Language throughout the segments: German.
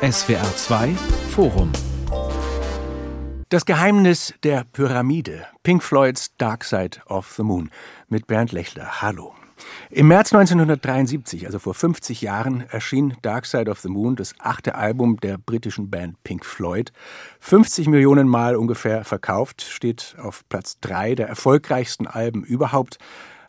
SWR 2 Forum Das Geheimnis der Pyramide. Pink Floyds Dark Side of the Moon mit Bernd Lechler. Hallo. Im März 1973, also vor 50 Jahren, erschien Dark Side of the Moon, das achte Album der britischen Band Pink Floyd. 50 Millionen Mal ungefähr verkauft, steht auf Platz drei der erfolgreichsten Alben überhaupt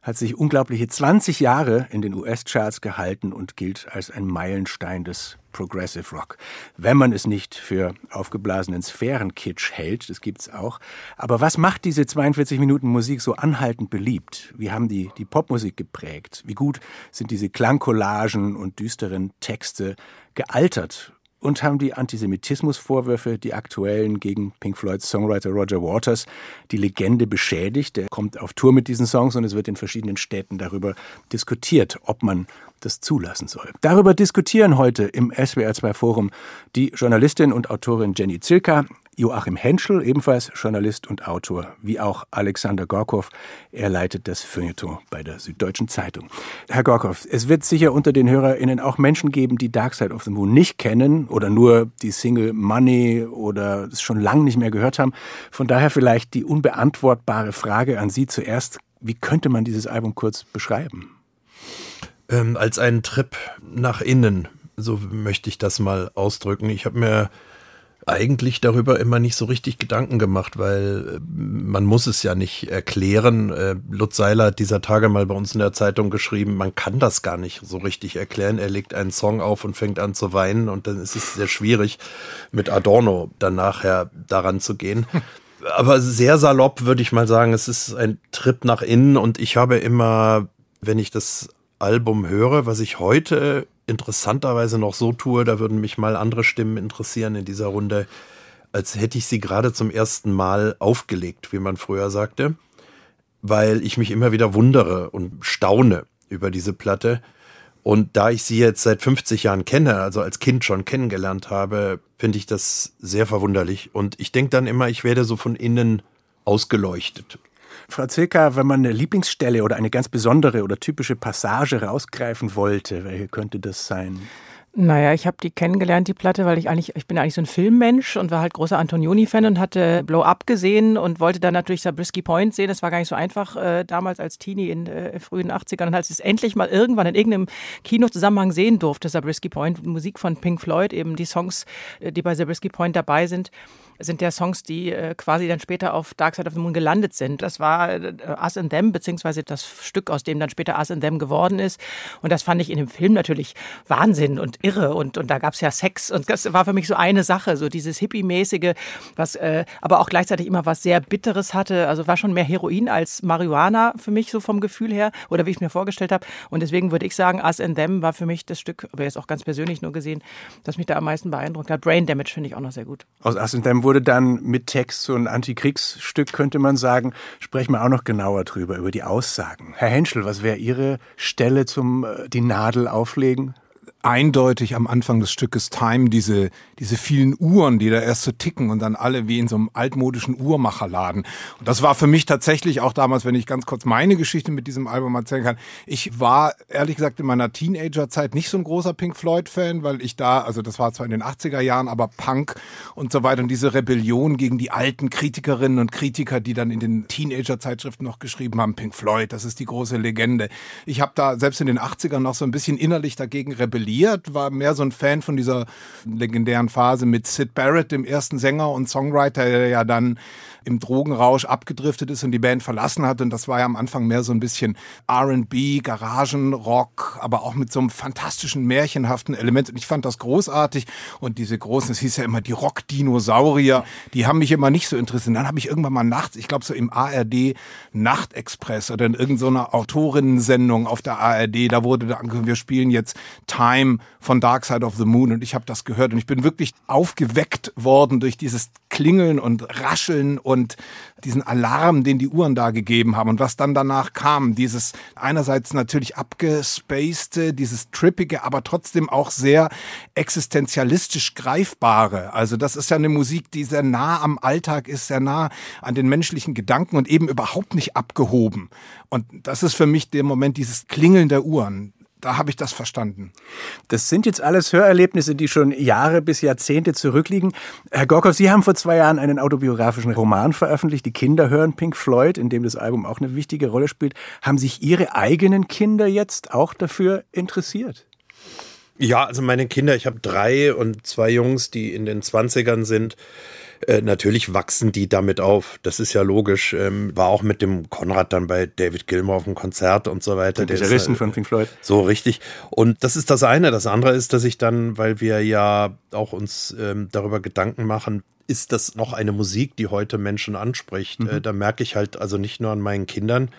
hat sich unglaubliche 20 Jahre in den US-Charts gehalten und gilt als ein Meilenstein des Progressive Rock. Wenn man es nicht für aufgeblasenen Sphärenkitsch hält, das gibt's auch. Aber was macht diese 42 Minuten Musik so anhaltend beliebt? Wie haben die die Popmusik geprägt? Wie gut sind diese Klangcollagen und düsteren Texte gealtert? Und haben die Antisemitismusvorwürfe, die aktuellen gegen Pink Floyds Songwriter Roger Waters, die Legende beschädigt. Er kommt auf Tour mit diesen Songs und es wird in verschiedenen Städten darüber diskutiert, ob man das zulassen soll. Darüber diskutieren heute im SWR2 Forum die Journalistin und Autorin Jenny Zilka, Joachim Henschel, ebenfalls Journalist und Autor, wie auch Alexander Gorkow. Er leitet das Feuilleton bei der Süddeutschen Zeitung. Herr Gorkow, es wird sicher unter den HörerInnen auch Menschen geben, die Dark Side of the Moon nicht kennen oder nur die Single Money oder es schon lange nicht mehr gehört haben. Von daher vielleicht die unbeantwortbare Frage an Sie zuerst. Wie könnte man dieses Album kurz beschreiben? Ähm, als einen Trip nach innen, so möchte ich das mal ausdrücken. Ich habe mir eigentlich darüber immer nicht so richtig Gedanken gemacht, weil äh, man muss es ja nicht erklären. Äh, Lutz Seiler hat dieser Tage mal bei uns in der Zeitung geschrieben, man kann das gar nicht so richtig erklären. Er legt einen Song auf und fängt an zu weinen und dann ist es sehr schwierig, mit Adorno dann nachher daran zu gehen. Aber sehr salopp würde ich mal sagen, es ist ein Trip nach innen und ich habe immer, wenn ich das Album höre, was ich heute interessanterweise noch so tue, da würden mich mal andere Stimmen interessieren in dieser Runde, als hätte ich sie gerade zum ersten Mal aufgelegt, wie man früher sagte, weil ich mich immer wieder wundere und staune über diese Platte. Und da ich sie jetzt seit 50 Jahren kenne, also als Kind schon kennengelernt habe, finde ich das sehr verwunderlich. Und ich denke dann immer, ich werde so von innen ausgeleuchtet. Frau Zilka, wenn man eine Lieblingsstelle oder eine ganz besondere oder typische Passage rausgreifen wollte, welche könnte das sein? Naja, ich habe die kennengelernt, die Platte, weil ich eigentlich, ich bin eigentlich so ein Filmmensch und war halt großer Antonioni-Fan und hatte Blow Up gesehen und wollte dann natürlich Sabrisky Point sehen. Das war gar nicht so einfach äh, damals als Teenie in äh, frühen 80ern. Und als ich es endlich mal irgendwann in irgendeinem Kinozusammenhang sehen durfte, Sabrisky Point, Musik von Pink Floyd, eben die Songs, äh, die bei Sabrisky Point dabei sind, sind ja Songs, die äh, quasi dann später auf Dark Side of the Moon gelandet sind. Das war äh, Us and Them, beziehungsweise das Stück, aus dem dann später Us and Them geworden ist. Und das fand ich in dem Film natürlich Wahnsinn und irre. Und, und da gab es ja Sex. Und das war für mich so eine Sache, so dieses Hippie-mäßige, was äh, aber auch gleichzeitig immer was sehr Bitteres hatte. Also war schon mehr Heroin als Marihuana für mich, so vom Gefühl her, oder wie ich mir vorgestellt habe. Und deswegen würde ich sagen, Us and Them war für mich das Stück, aber jetzt auch ganz persönlich nur gesehen, das mich da am meisten beeindruckt hat. Brain Damage finde ich auch noch sehr gut. Aus Us and Them wurde dann mit Text so ein Antikriegsstück, könnte man sagen. Sprechen wir auch noch genauer drüber, über die Aussagen. Herr Henschel, was wäre Ihre Stelle zum äh, die Nadel auflegen? Eindeutig am Anfang des Stückes Time diese, diese vielen Uhren, die da erst so ticken und dann alle wie in so einem altmodischen Uhrmacherladen. Und das war für mich tatsächlich auch damals, wenn ich ganz kurz meine Geschichte mit diesem Album erzählen kann. Ich war ehrlich gesagt in meiner Teenagerzeit nicht so ein großer Pink Floyd-Fan, weil ich da, also das war zwar in den 80er Jahren, aber Punk und so weiter und diese Rebellion gegen die alten Kritikerinnen und Kritiker, die dann in den Teenager-Zeitschriften noch geschrieben haben, Pink Floyd, das ist die große Legende. Ich habe da selbst in den 80ern noch so ein bisschen innerlich dagegen rebelliert rebelliert, war mehr so ein Fan von dieser legendären Phase mit Sid Barrett, dem ersten Sänger und Songwriter, der ja dann im Drogenrausch abgedriftet ist und die Band verlassen hat. Und das war ja am Anfang mehr so ein bisschen RB, Garagenrock, aber auch mit so einem fantastischen, märchenhaften Element. Und ich fand das großartig. Und diese großen, es hieß ja immer die Rock-Dinosaurier, die haben mich immer nicht so interessiert. Dann habe ich irgendwann mal nachts, ich glaube so im ARD Nachtexpress oder in irgendeiner Autorinnensendung auf der ARD, da wurde da wir spielen jetzt Time von Dark Side of the Moon. Und ich habe das gehört und ich bin wirklich aufgeweckt worden durch dieses Klingeln und Rascheln und diesen Alarm, den die Uhren da gegeben haben und was dann danach kam. Dieses einerseits natürlich abgespacede, dieses trippige, aber trotzdem auch sehr existenzialistisch greifbare. Also das ist ja eine Musik, die sehr nah am Alltag ist, sehr nah an den menschlichen Gedanken und eben überhaupt nicht abgehoben. Und das ist für mich der Moment dieses Klingeln der Uhren da habe ich das verstanden. Das sind jetzt alles Hörerlebnisse, die schon Jahre bis Jahrzehnte zurückliegen. Herr Gorkow, Sie haben vor zwei Jahren einen autobiografischen Roman veröffentlicht, Die Kinder hören Pink Floyd, in dem das Album auch eine wichtige Rolle spielt. Haben sich Ihre eigenen Kinder jetzt auch dafür interessiert? Ja, also meine Kinder, ich habe drei und zwei Jungs, die in den Zwanzigern sind. Äh, natürlich wachsen die damit auf. Das ist ja logisch. Ähm, war auch mit dem Konrad dann bei David Gilmour auf dem Konzert und so weiter. Der Gitarristen von Pink Floyd. So richtig. Und das ist das eine. Das andere ist, dass ich dann, weil wir ja auch uns ähm, darüber Gedanken machen, ist das noch eine Musik, die heute Menschen anspricht? Mhm. Äh, da merke ich halt also nicht nur an meinen Kindern,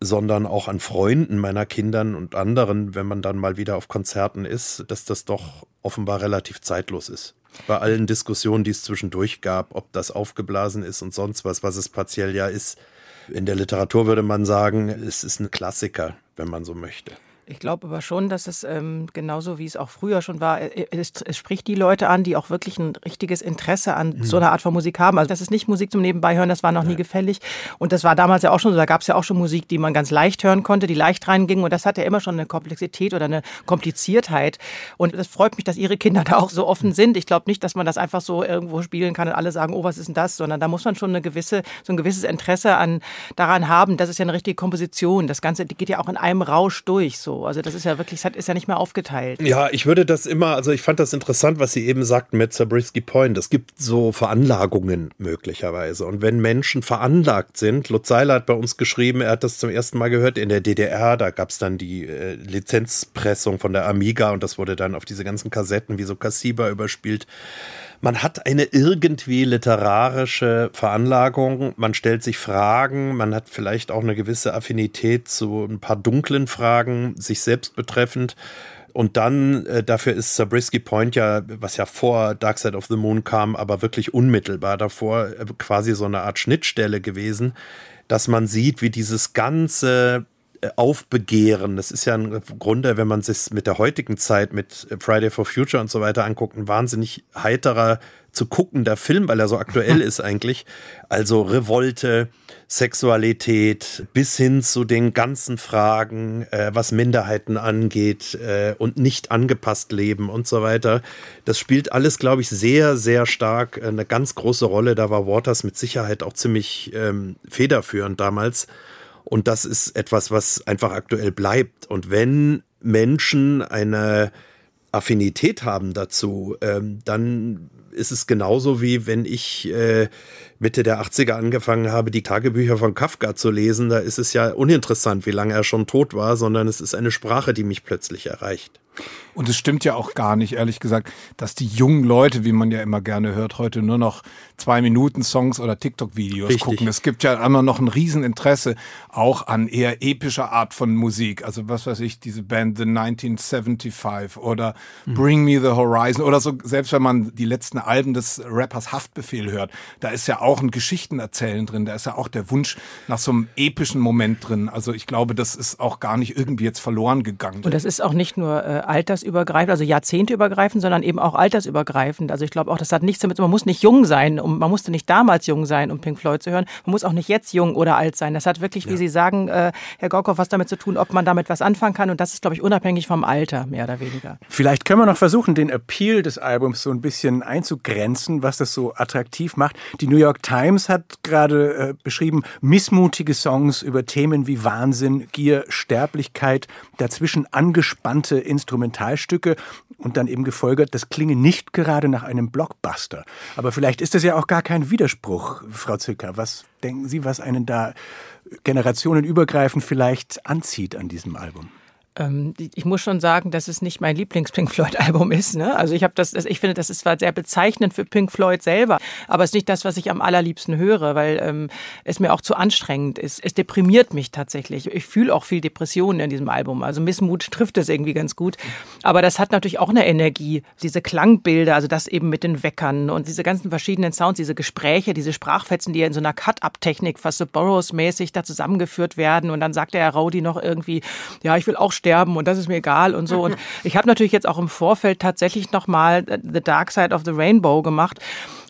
sondern auch an Freunden meiner Kindern und anderen, wenn man dann mal wieder auf Konzerten ist, dass das doch offenbar relativ zeitlos ist bei allen Diskussionen, die es zwischendurch gab, ob das aufgeblasen ist und sonst was, was es partiell ja ist. In der Literatur würde man sagen, es ist ein Klassiker, wenn man so möchte. Ich glaube aber schon, dass es ähm, genauso wie es auch früher schon war, äh, es, es, spricht die Leute an, die auch wirklich ein richtiges Interesse an mhm. so einer Art von Musik haben. Also das ist nicht Musik zum Nebenbeihören, das war noch nie gefällig. Und das war damals ja auch schon so, da gab es ja auch schon Musik, die man ganz leicht hören konnte, die leicht reinging. Und das hat ja immer schon eine Komplexität oder eine Kompliziertheit. Und es freut mich, dass Ihre Kinder da auch so offen sind. Ich glaube nicht, dass man das einfach so irgendwo spielen kann und alle sagen, oh, was ist denn das? Sondern da muss man schon eine gewisse, so ein gewisses Interesse an, daran haben. Das ist ja eine richtige Komposition. Das Ganze geht ja auch in einem Rausch durch so. Also das ist ja wirklich, das ist ja nicht mehr aufgeteilt. Ja, ich würde das immer, also ich fand das interessant, was Sie eben sagten mit Zabriskie Point. Es gibt so Veranlagungen möglicherweise. Und wenn Menschen veranlagt sind, Lutz Seiler hat bei uns geschrieben, er hat das zum ersten Mal gehört in der DDR, da gab es dann die äh, Lizenzpressung von der Amiga und das wurde dann auf diese ganzen Kassetten wie so Kassiba überspielt man hat eine irgendwie literarische Veranlagung, man stellt sich Fragen, man hat vielleicht auch eine gewisse Affinität zu ein paar dunklen Fragen, sich selbst betreffend. Und dann, äh, dafür ist Zabriskie Point ja, was ja vor Dark Side of the Moon kam, aber wirklich unmittelbar davor, äh, quasi so eine Art Schnittstelle gewesen, dass man sieht, wie dieses ganze aufbegehren. Das ist ja im Grunde, wenn man sich mit der heutigen Zeit, mit Friday for Future und so weiter anguckt, ein wahnsinnig heiterer zu guckender Film, weil er so aktuell ist eigentlich. Also Revolte, Sexualität bis hin zu den ganzen Fragen, äh, was Minderheiten angeht äh, und nicht angepasst leben und so weiter. Das spielt alles, glaube ich, sehr, sehr stark eine ganz große Rolle. Da war Waters mit Sicherheit auch ziemlich ähm, federführend damals. Und das ist etwas, was einfach aktuell bleibt. Und wenn Menschen eine Affinität haben dazu, ähm, dann ist es genauso wie wenn ich äh, Mitte der 80er angefangen habe, die Tagebücher von Kafka zu lesen. Da ist es ja uninteressant, wie lange er schon tot war, sondern es ist eine Sprache, die mich plötzlich erreicht. Und es stimmt ja auch gar nicht, ehrlich gesagt, dass die jungen Leute, wie man ja immer gerne hört, heute nur noch zwei Minuten Songs oder TikTok-Videos gucken. Es gibt ja immer noch ein Rieseninteresse auch an eher epischer Art von Musik. Also was weiß ich, diese Band The 1975 oder mhm. Bring Me the Horizon oder so, selbst wenn man die letzten Alben des Rappers Haftbefehl hört, da ist ja auch ein Geschichtenerzählen drin, da ist ja auch der Wunsch nach so einem epischen Moment drin. Also ich glaube, das ist auch gar nicht irgendwie jetzt verloren gegangen. Und das ist auch nicht nur äh, altersübergreifend, also jahrzehnteübergreifend, sondern eben auch altersübergreifend. Also ich glaube auch, das hat nichts damit, man muss nicht jung sein, um, man musste nicht damals jung sein, um Pink Floyd zu hören. Man muss auch nicht jetzt jung oder alt sein. Das hat wirklich, ja. wie Sie sagen, äh, Herr Gorkow, was damit zu tun, ob man damit was anfangen kann. Und das ist, glaube ich, unabhängig vom Alter, mehr oder weniger. Vielleicht können wir noch versuchen, den Appeal des Albums so ein bisschen einzugrenzen, was das so attraktiv macht. Die New York Times hat gerade äh, beschrieben, missmutige Songs über Themen wie Wahnsinn, Gier, Sterblichkeit, dazwischen angespannte Instrumentalstücke und dann eben gefolgert, das klinge nicht gerade nach einem Blockbuster. Aber vielleicht ist das ja auch gar kein Widerspruch, Frau Zicker. Was denken Sie, was einen da generationenübergreifend vielleicht anzieht an diesem Album? Ähm, ich muss schon sagen, dass es nicht mein Lieblings-Pink Floyd-Album ist. Ne? Also ich habe das, ich finde, das ist zwar sehr bezeichnend für Pink Floyd selber, aber es ist nicht das, was ich am allerliebsten höre, weil ähm, es mir auch zu anstrengend ist. Es deprimiert mich tatsächlich. Ich fühle auch viel Depressionen in diesem Album. Also Missmut trifft es irgendwie ganz gut. Aber das hat natürlich auch eine Energie. Diese Klangbilder, also das eben mit den Weckern und diese ganzen verschiedenen Sounds, diese Gespräche, diese Sprachfetzen, die ja in so einer Cut-Up-Technik fast so Burroughs-mäßig da zusammengeführt werden. Und dann sagt der Herr Rowdy noch irgendwie, ja, ich will auch sterben sterben und das ist mir egal und so. Und ich habe natürlich jetzt auch im Vorfeld tatsächlich nochmal The Dark Side of the Rainbow gemacht.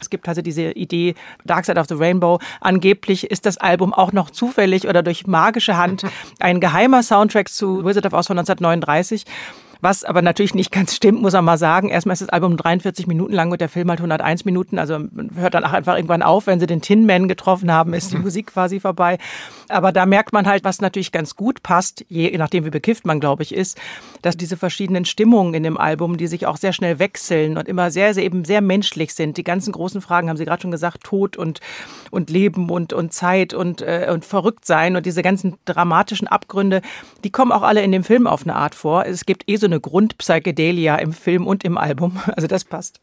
Es gibt also diese Idee Dark Side of the Rainbow. Angeblich ist das Album auch noch zufällig oder durch magische Hand ein geheimer Soundtrack zu Wizard of Oz von 1939. Was aber natürlich nicht ganz stimmt, muss man mal sagen. Erstmal ist das Album 43 Minuten lang und der Film halt 101 Minuten. Also hört dann auch einfach irgendwann auf. Wenn sie den Tin Man getroffen haben, ist die mhm. Musik quasi vorbei. Aber da merkt man halt, was natürlich ganz gut passt, je nachdem wie bekifft man, glaube ich, ist, dass diese verschiedenen Stimmungen in dem Album, die sich auch sehr schnell wechseln und immer sehr, sehr eben sehr menschlich sind. Die ganzen großen Fragen, haben Sie gerade schon gesagt, Tod und, und Leben und, und Zeit und, äh, und verrückt sein und diese ganzen dramatischen Abgründe, die kommen auch alle in dem Film auf eine Art vor. Es gibt eh so eine Grundpsychedelia im Film und im Album. Also das passt.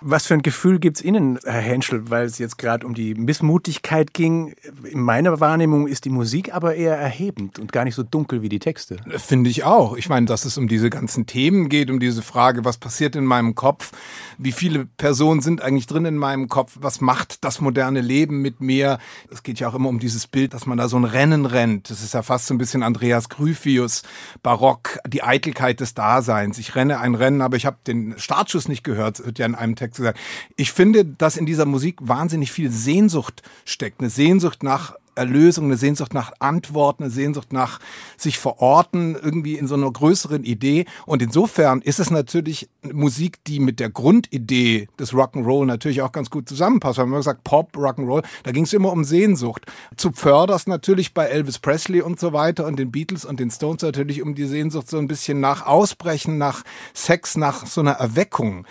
Was für ein Gefühl gibt es Ihnen, Herr Henschel, weil es jetzt gerade um die Missmutigkeit ging? In meiner Wahrnehmung ist die Musik aber eher erhebend und gar nicht so dunkel wie die Texte. Finde ich auch. Ich meine, dass es um diese ganzen Themen geht, um diese Frage, was passiert in meinem Kopf, wie viele Personen sind eigentlich drin in meinem Kopf, was macht das moderne Leben mit mir? Es geht ja auch immer um dieses Bild, dass man da so ein Rennen rennt. Das ist ja fast so ein bisschen Andreas Gryphius, Barock, die Eitelkeit des Daseins. Ich renne ein Rennen, aber ich habe den Startschuss nicht gehört, wird ja in einem Text Text gesagt. Ich finde, dass in dieser Musik wahnsinnig viel Sehnsucht steckt. Eine Sehnsucht nach Erlösung, eine Sehnsucht nach Antworten, eine Sehnsucht nach sich verorten, irgendwie in so einer größeren Idee. Und insofern ist es natürlich Musik, die mit der Grundidee des Rock'n'Roll natürlich auch ganz gut zusammenpasst. Wenn man sagt Pop, Rock'n'Roll, da ging es immer um Sehnsucht. Zu Pförders natürlich bei Elvis Presley und so weiter und den Beatles und den Stones natürlich um die Sehnsucht so ein bisschen nach Ausbrechen, nach Sex, nach so einer Erweckung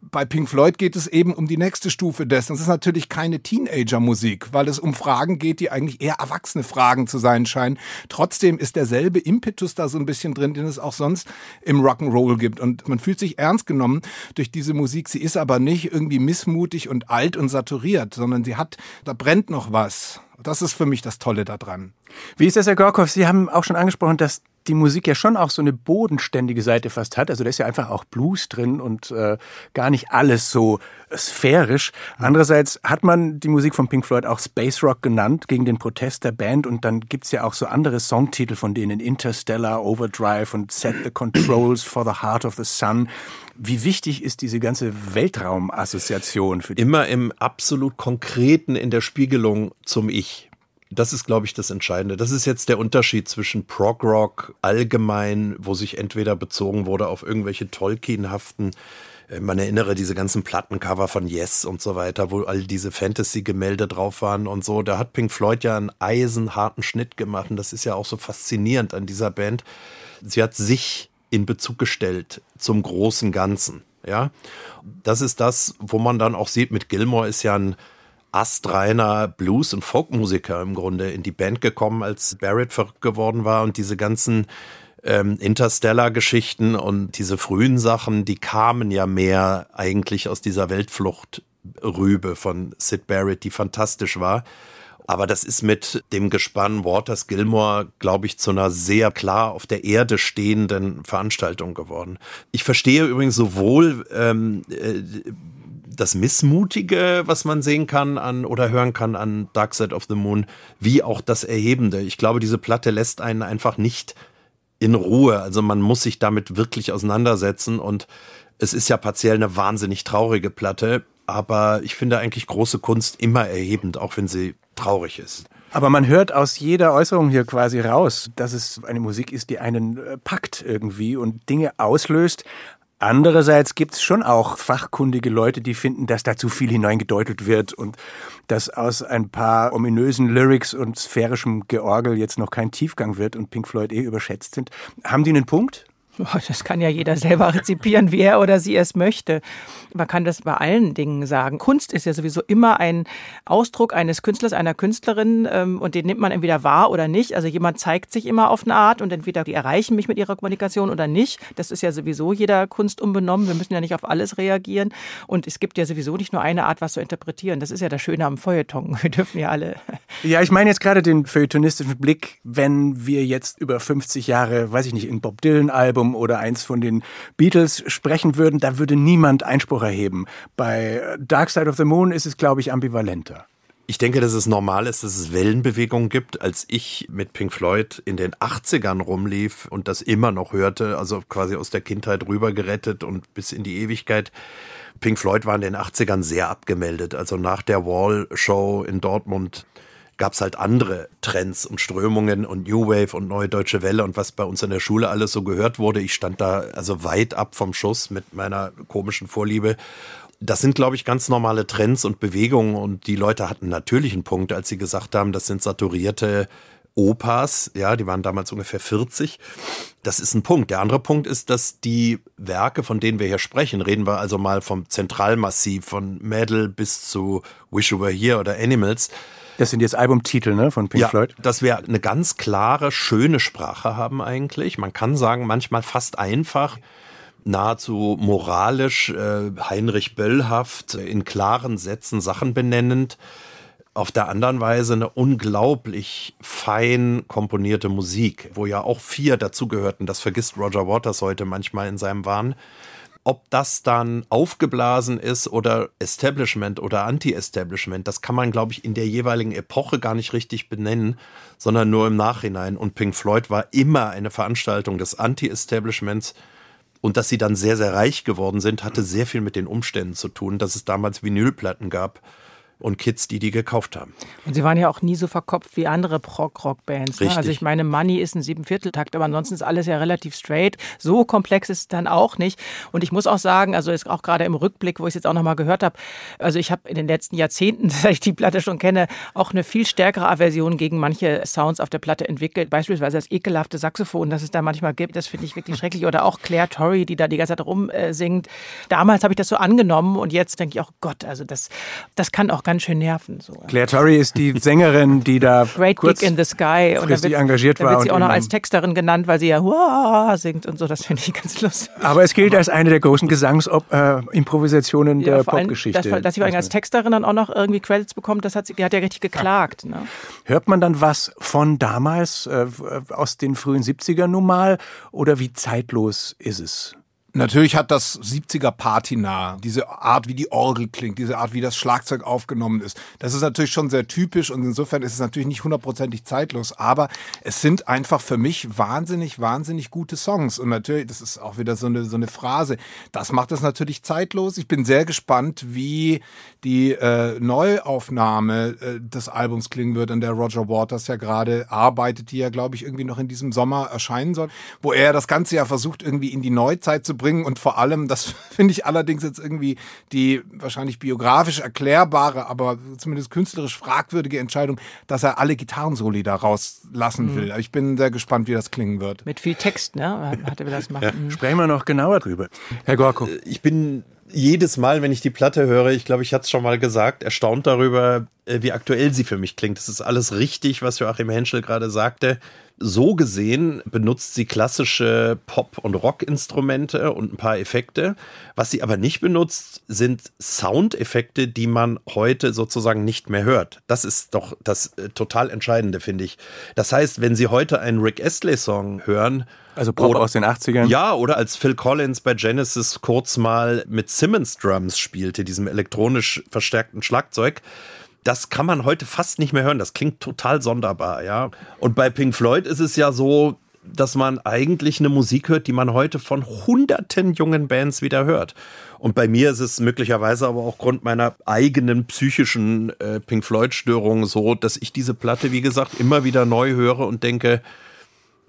bei Pink Floyd geht es eben um die nächste Stufe dessen. Es ist natürlich keine Teenager-Musik, weil es um Fragen geht, die eigentlich eher erwachsene Fragen zu sein scheinen. Trotzdem ist derselbe Impetus da so ein bisschen drin, den es auch sonst im Rock'n'Roll gibt. Und man fühlt sich ernst genommen durch diese Musik. Sie ist aber nicht irgendwie missmutig und alt und saturiert, sondern sie hat, da brennt noch was. Das ist für mich das Tolle daran. Wie ist das, Herr Gorkow? Sie haben auch schon angesprochen, dass die Musik ja schon auch so eine bodenständige Seite fast hat. Also da ist ja einfach auch Blues drin und äh, gar nicht alles so sphärisch. Andererseits hat man die Musik von Pink Floyd auch Space Rock genannt, gegen den Protest der Band. Und dann gibt's ja auch so andere Songtitel von denen, Interstellar, Overdrive und Set the Controls for the Heart of the Sun. Wie wichtig ist diese ganze Weltraumassoziation für die? Immer im absolut Konkreten in der Spiegelung zum Ich. Das ist, glaube ich, das Entscheidende. Das ist jetzt der Unterschied zwischen Prog Rock allgemein, wo sich entweder bezogen wurde auf irgendwelche Tolkienhaften äh, man erinnere diese ganzen Plattencover von Yes und so weiter, wo all diese Fantasy-Gemälde drauf waren und so. Da hat Pink Floyd ja einen eisenharten Schnitt gemacht und das ist ja auch so faszinierend an dieser Band. Sie hat sich in Bezug gestellt zum großen Ganzen. Ja, das ist das, wo man dann auch sieht, mit Gilmore ist ja ein astreiner Blues- und Folkmusiker im Grunde in die Band gekommen, als Barrett verrückt geworden war und diese ganzen ähm, Interstellar-Geschichten und diese frühen Sachen, die kamen ja mehr eigentlich aus dieser Weltflucht-Rübe von Sid Barrett, die fantastisch war. Aber das ist mit dem Gespann Waters Gilmore, glaube ich, zu einer sehr klar auf der Erde stehenden Veranstaltung geworden. Ich verstehe übrigens sowohl ähm, äh, das Missmutige, was man sehen kann an oder hören kann an Dark Side of the Moon, wie auch das Erhebende. Ich glaube, diese Platte lässt einen einfach nicht in Ruhe. Also man muss sich damit wirklich auseinandersetzen und es ist ja partiell eine wahnsinnig traurige Platte, aber ich finde eigentlich große Kunst immer erhebend, auch wenn sie traurig ist. Aber man hört aus jeder Äußerung hier quasi raus, dass es eine Musik ist, die einen äh, packt irgendwie und Dinge auslöst, Andererseits gibt es schon auch fachkundige Leute, die finden, dass da zu viel hineingedeutelt wird und dass aus ein paar ominösen Lyrics und sphärischem Georgel jetzt noch kein Tiefgang wird und Pink Floyd eh überschätzt sind. Haben die einen Punkt? Das kann ja jeder selber rezipieren, wie er oder sie es möchte. Man kann das bei allen Dingen sagen. Kunst ist ja sowieso immer ein Ausdruck eines Künstlers, einer Künstlerin ähm, und den nimmt man entweder wahr oder nicht. Also jemand zeigt sich immer auf eine Art und entweder die erreichen mich mit ihrer Kommunikation oder nicht. Das ist ja sowieso jeder Kunst unbenommen. Wir müssen ja nicht auf alles reagieren. Und es gibt ja sowieso nicht nur eine Art, was zu interpretieren. Das ist ja das Schöne am Feuilleton. Wir dürfen ja alle. Ja, ich meine jetzt gerade den feuilletonistischen Blick, wenn wir jetzt über 50 Jahre, weiß ich nicht, in Bob Dylan-Album Album oder eins von den Beatles sprechen würden, da würde niemand Einspruch erheben. Bei Dark Side of the Moon ist es, glaube ich, ambivalenter. Ich denke, dass es normal ist, dass es Wellenbewegungen gibt. Als ich mit Pink Floyd in den 80ern rumlief und das immer noch hörte, also quasi aus der Kindheit rübergerettet und bis in die Ewigkeit. Pink Floyd war in den 80ern sehr abgemeldet. Also nach der Wall-Show in Dortmund gab es halt andere Trends und Strömungen und New Wave und Neue Deutsche Welle und was bei uns in der Schule alles so gehört wurde. Ich stand da also weit ab vom Schuss mit meiner komischen Vorliebe das sind, glaube ich, ganz normale Trends und Bewegungen und die Leute hatten natürlich einen Punkt, als sie gesagt haben, das sind saturierte Opas, ja, die waren damals ungefähr 40. Das ist ein Punkt. Der andere Punkt ist, dass die Werke, von denen wir hier sprechen, reden wir also mal vom Zentralmassiv, von Metal bis zu Wish You Were Here oder Animals. Das sind jetzt Albumtitel ne, von Pink ja, Floyd. Dass wir eine ganz klare, schöne Sprache haben eigentlich. Man kann sagen, manchmal fast einfach nahezu moralisch, äh, Heinrich Böllhaft, in klaren Sätzen Sachen benennend. Auf der anderen Weise eine unglaublich fein komponierte Musik, wo ja auch vier dazugehörten. Das vergisst Roger Waters heute manchmal in seinem Wahn. Ob das dann aufgeblasen ist oder Establishment oder Anti-Establishment, das kann man, glaube ich, in der jeweiligen Epoche gar nicht richtig benennen, sondern nur im Nachhinein. Und Pink Floyd war immer eine Veranstaltung des Anti-Establishments und dass sie dann sehr, sehr reich geworden sind, hatte sehr viel mit den Umständen zu tun, dass es damals Vinylplatten gab und Kids, die die gekauft haben. Und sie waren ja auch nie so verkopft wie andere Prog-Rock-Bands. Ne? Also ich meine, Money ist ein Siebenvierteltakt, aber ansonsten ist alles ja relativ straight. So komplex ist es dann auch nicht. Und ich muss auch sagen, also ist auch gerade im Rückblick, wo ich es jetzt auch nochmal gehört habe, also ich habe in den letzten Jahrzehnten, seit ich die Platte schon kenne, auch eine viel stärkere Aversion gegen manche Sounds auf der Platte entwickelt. Beispielsweise das ekelhafte Saxophon, das es da manchmal gibt, das finde ich wirklich schrecklich. Oder auch Claire Torrey, die da die ganze Zeit rumsingt. Damals habe ich das so angenommen und jetzt denke ich auch, Gott, also das, das kann auch ganz schön nerven. So. Claire Torrey ist die Sängerin, die da Great kurz Dick in the Sky und da wird, engagiert da war. wird sie auch noch als Texterin genannt, weil sie ja Huah singt und so. Das finde ich ganz lustig. Aber es gilt als eine der großen Gesangsimprovisationen äh, der ja, Popgeschichte. Dass, dass sie als Texterin dann auch noch irgendwie Credits bekommt, das hat sie, die hat ja richtig geklagt. Ne? Hört man dann was von damals, äh, aus den frühen 70ern nun mal? Oder wie zeitlos ist es? Natürlich hat das 70er Patina, diese Art, wie die Orgel klingt, diese Art, wie das Schlagzeug aufgenommen ist. Das ist natürlich schon sehr typisch und insofern ist es natürlich nicht hundertprozentig zeitlos, aber es sind einfach für mich wahnsinnig, wahnsinnig gute Songs. Und natürlich, das ist auch wieder so eine, so eine Phrase, das macht es natürlich zeitlos. Ich bin sehr gespannt, wie die äh, Neuaufnahme äh, des Albums klingen wird, an der Roger Waters ja gerade arbeitet, die ja, glaube ich, irgendwie noch in diesem Sommer erscheinen soll, wo er das Ganze ja versucht, irgendwie in die Neuzeit zu bringen bringen und vor allem, das finde ich allerdings jetzt irgendwie die wahrscheinlich biografisch erklärbare, aber zumindest künstlerisch fragwürdige Entscheidung, dass er alle Gitarrensoli da rauslassen mhm. will. Ich bin sehr gespannt, wie das klingen wird. Mit viel Text, ne? Hat er das machen. Ja. Mhm. Sprechen wir noch genauer drüber. Herr Gorko. Ich bin jedes Mal, wenn ich die Platte höre, ich glaube, ich hatte es schon mal gesagt, erstaunt darüber, äh, wie aktuell sie für mich klingt. Das ist alles richtig, was Joachim Henschel gerade sagte. So gesehen benutzt sie klassische Pop- und Rock-Instrumente und ein paar Effekte. Was sie aber nicht benutzt, sind Soundeffekte, die man heute sozusagen nicht mehr hört. Das ist doch das äh, total Entscheidende, finde ich. Das heißt, wenn Sie heute einen Rick Astley-Song hören, also Pop oder, aus den 80ern? Ja, oder als Phil Collins bei Genesis kurz mal mit Simmons Drums spielte, diesem elektronisch verstärkten Schlagzeug, das kann man heute fast nicht mehr hören. Das klingt total sonderbar, ja. Und bei Pink Floyd ist es ja so, dass man eigentlich eine Musik hört, die man heute von hunderten jungen Bands wieder hört. Und bei mir ist es möglicherweise aber auch Grund meiner eigenen psychischen äh, Pink Floyd-Störung so, dass ich diese Platte, wie gesagt, immer wieder neu höre und denke,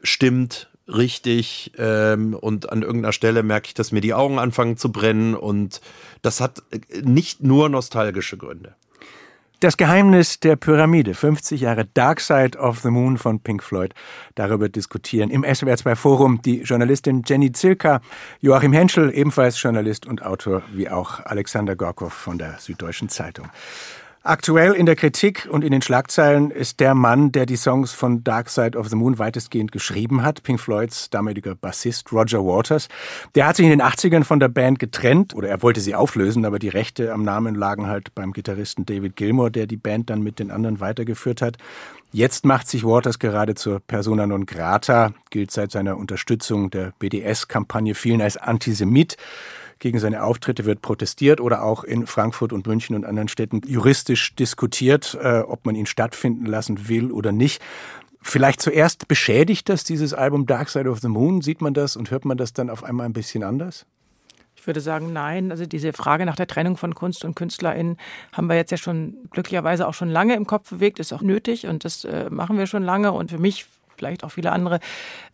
stimmt, richtig. Ähm, und an irgendeiner Stelle merke ich, dass mir die Augen anfangen zu brennen. Und das hat äh, nicht nur nostalgische Gründe. Das Geheimnis der Pyramide, 50 Jahre Dark Side of the Moon von Pink Floyd. Darüber diskutieren im SWR 2 Forum die Journalistin Jenny Zilka, Joachim Henschel, ebenfalls Journalist und Autor, wie auch Alexander Gorkow von der Süddeutschen Zeitung. Aktuell in der Kritik und in den Schlagzeilen ist der Mann, der die Songs von Dark Side of the Moon weitestgehend geschrieben hat, Pink Floyds damaliger Bassist Roger Waters. Der hat sich in den 80ern von der Band getrennt oder er wollte sie auflösen, aber die Rechte am Namen lagen halt beim Gitarristen David Gilmour, der die Band dann mit den anderen weitergeführt hat. Jetzt macht sich Waters gerade zur Persona non grata, gilt seit seiner Unterstützung der BDS-Kampagne vielen als Antisemit. Gegen seine Auftritte wird protestiert oder auch in Frankfurt und München und anderen Städten juristisch diskutiert, äh, ob man ihn stattfinden lassen will oder nicht. Vielleicht zuerst beschädigt das dieses Album Dark Side of the Moon? Sieht man das und hört man das dann auf einmal ein bisschen anders? Ich würde sagen, nein. Also diese Frage nach der Trennung von Kunst und KünstlerInnen haben wir jetzt ja schon glücklicherweise auch schon lange im Kopf bewegt, ist auch nötig und das äh, machen wir schon lange. Und für mich vielleicht auch viele andere.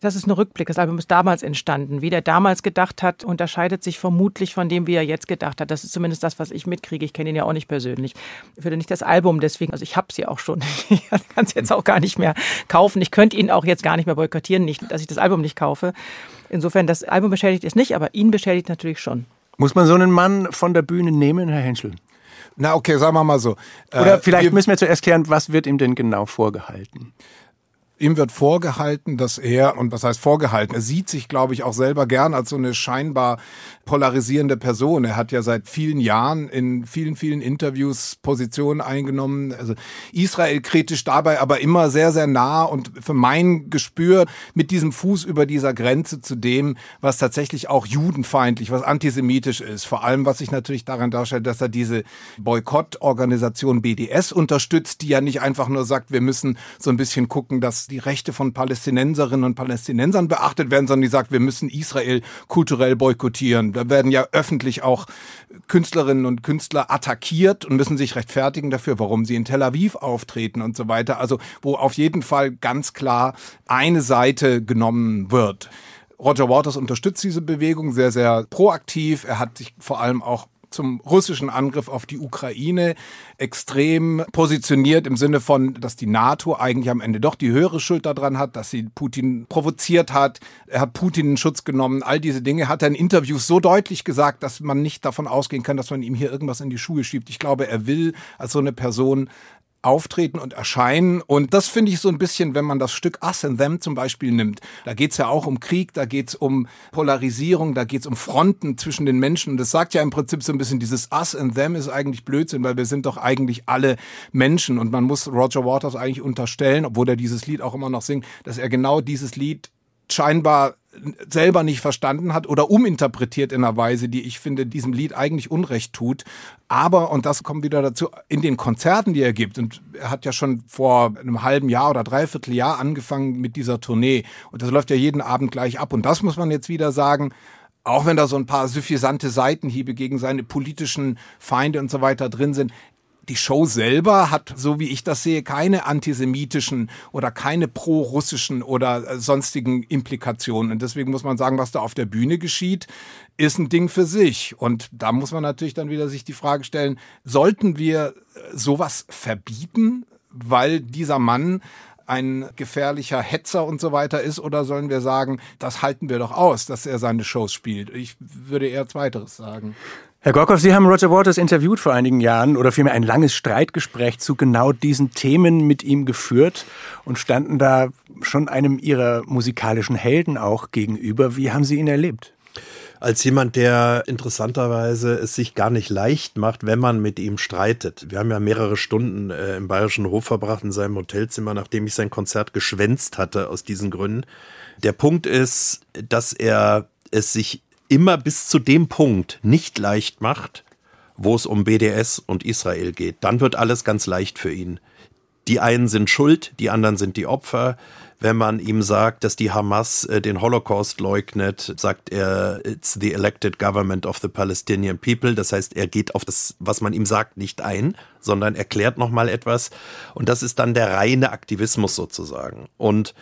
Das ist ein Rückblick. Das Album ist damals entstanden. Wie der damals gedacht hat, unterscheidet sich vermutlich von dem, wie er jetzt gedacht hat. Das ist zumindest das, was ich mitkriege. Ich kenne ihn ja auch nicht persönlich. Ich würde nicht das Album deswegen, also ich habe es ja auch schon. Ich kann es jetzt auch gar nicht mehr kaufen. Ich könnte ihn auch jetzt gar nicht mehr boykottieren, nicht, dass ich das Album nicht kaufe. Insofern, das Album beschädigt es nicht, aber ihn beschädigt natürlich schon. Muss man so einen Mann von der Bühne nehmen, Herr Henschel? Na okay, sagen wir mal so. Oder äh, vielleicht wir, müssen wir zuerst klären, was wird ihm denn genau vorgehalten? Ihm wird vorgehalten, dass er, und was heißt vorgehalten, er sieht sich, glaube ich, auch selber gern als so eine scheinbar polarisierende Person. Er hat ja seit vielen Jahren in vielen, vielen Interviews Positionen eingenommen. Also Israel kritisch dabei, aber immer sehr, sehr nah und für mein Gespür mit diesem Fuß über dieser Grenze zu dem, was tatsächlich auch judenfeindlich, was antisemitisch ist. Vor allem, was sich natürlich daran darstellt, dass er diese Boykottorganisation BDS unterstützt, die ja nicht einfach nur sagt, wir müssen so ein bisschen gucken, dass die Rechte von Palästinenserinnen und Palästinensern beachtet werden, sondern die sagt, wir müssen Israel kulturell boykottieren. Da werden ja öffentlich auch Künstlerinnen und Künstler attackiert und müssen sich rechtfertigen dafür, warum sie in Tel Aviv auftreten und so weiter. Also wo auf jeden Fall ganz klar eine Seite genommen wird. Roger Waters unterstützt diese Bewegung sehr, sehr proaktiv. Er hat sich vor allem auch zum russischen Angriff auf die Ukraine extrem positioniert im Sinne von, dass die NATO eigentlich am Ende doch die höhere Schuld daran hat, dass sie Putin provoziert hat. Er hat Putin in Schutz genommen. All diese Dinge hat er in Interviews so deutlich gesagt, dass man nicht davon ausgehen kann, dass man ihm hier irgendwas in die Schuhe schiebt. Ich glaube, er will als so eine Person auftreten und erscheinen. Und das finde ich so ein bisschen, wenn man das Stück Us and Them zum Beispiel nimmt. Da geht's ja auch um Krieg, da geht's um Polarisierung, da geht's um Fronten zwischen den Menschen. Und das sagt ja im Prinzip so ein bisschen, dieses Us and Them ist eigentlich Blödsinn, weil wir sind doch eigentlich alle Menschen. Und man muss Roger Waters eigentlich unterstellen, obwohl er dieses Lied auch immer noch singt, dass er genau dieses Lied scheinbar selber nicht verstanden hat oder uminterpretiert in einer Weise, die ich finde, diesem Lied eigentlich Unrecht tut. Aber, und das kommt wieder dazu, in den Konzerten, die er gibt, und er hat ja schon vor einem halben Jahr oder dreiviertel Jahr angefangen mit dieser Tournee, und das läuft ja jeden Abend gleich ab. Und das muss man jetzt wieder sagen, auch wenn da so ein paar suffisante Seitenhiebe gegen seine politischen Feinde und so weiter drin sind, die Show selber hat, so wie ich das sehe, keine antisemitischen oder keine pro-russischen oder äh, sonstigen Implikationen. Und deswegen muss man sagen, was da auf der Bühne geschieht, ist ein Ding für sich. Und da muss man natürlich dann wieder sich die Frage stellen, sollten wir äh, sowas verbieten, weil dieser Mann ein gefährlicher Hetzer und so weiter ist, oder sollen wir sagen, das halten wir doch aus, dass er seine Shows spielt? Ich würde eher Zweiteres sagen. Herr Gorkow, Sie haben Roger Waters interviewt vor einigen Jahren oder vielmehr ein langes Streitgespräch zu genau diesen Themen mit ihm geführt und standen da schon einem Ihrer musikalischen Helden auch gegenüber. Wie haben Sie ihn erlebt? Als jemand, der interessanterweise es sich gar nicht leicht macht, wenn man mit ihm streitet. Wir haben ja mehrere Stunden äh, im Bayerischen Hof verbracht in seinem Hotelzimmer, nachdem ich sein Konzert geschwänzt hatte aus diesen Gründen. Der Punkt ist, dass er es sich immer bis zu dem Punkt nicht leicht macht, wo es um BDS und Israel geht. Dann wird alles ganz leicht für ihn. Die einen sind schuld, die anderen sind die Opfer. Wenn man ihm sagt, dass die Hamas äh, den Holocaust leugnet, sagt er, it's the elected government of the Palestinian people. Das heißt, er geht auf das, was man ihm sagt, nicht ein, sondern erklärt nochmal etwas. Und das ist dann der reine Aktivismus sozusagen. Und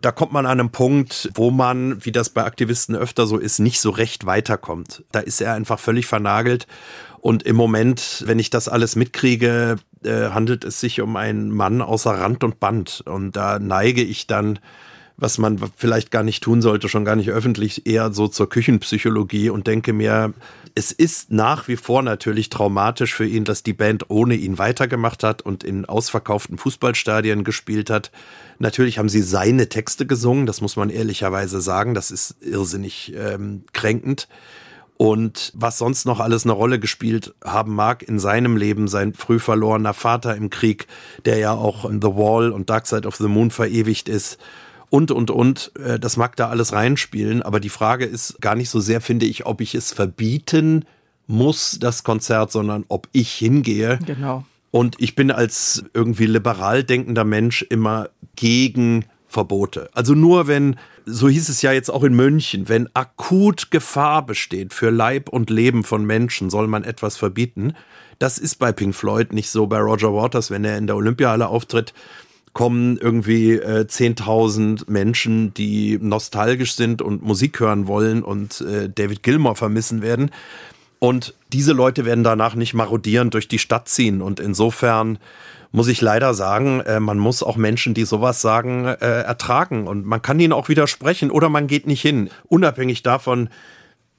da kommt man an einen Punkt, wo man, wie das bei Aktivisten öfter so ist, nicht so recht weiterkommt. Da ist er einfach völlig vernagelt. Und im Moment, wenn ich das alles mitkriege, äh, handelt es sich um einen Mann außer Rand und Band. Und da neige ich dann was man vielleicht gar nicht tun sollte, schon gar nicht öffentlich, eher so zur Küchenpsychologie und denke mir, es ist nach wie vor natürlich traumatisch für ihn, dass die Band ohne ihn weitergemacht hat und in ausverkauften Fußballstadien gespielt hat. Natürlich haben sie seine Texte gesungen, das muss man ehrlicherweise sagen, das ist irrsinnig ähm, kränkend. Und was sonst noch alles eine Rolle gespielt haben mag in seinem Leben, sein früh verlorener Vater im Krieg, der ja auch in The Wall und Dark Side of the Moon verewigt ist und, und, und. Äh, das mag da alles reinspielen, aber die Frage ist gar nicht so sehr, finde ich, ob ich es verbieten muss, das Konzert, sondern ob ich hingehe. Genau. Und ich bin als irgendwie liberal denkender Mensch immer gegen Verbote. Also nur wenn, so hieß es ja jetzt auch in München, wenn akut Gefahr besteht für Leib und Leben von Menschen, soll man etwas verbieten. Das ist bei Pink Floyd nicht so. Bei Roger Waters, wenn er in der Olympiahalle auftritt, kommen irgendwie äh, 10.000 Menschen, die nostalgisch sind und Musik hören wollen und äh, David Gilmour vermissen werden. Und diese Leute werden danach nicht marodierend durch die Stadt ziehen. Und insofern muss ich leider sagen, äh, man muss auch Menschen, die sowas sagen, äh, ertragen. Und man kann ihnen auch widersprechen oder man geht nicht hin. Unabhängig davon,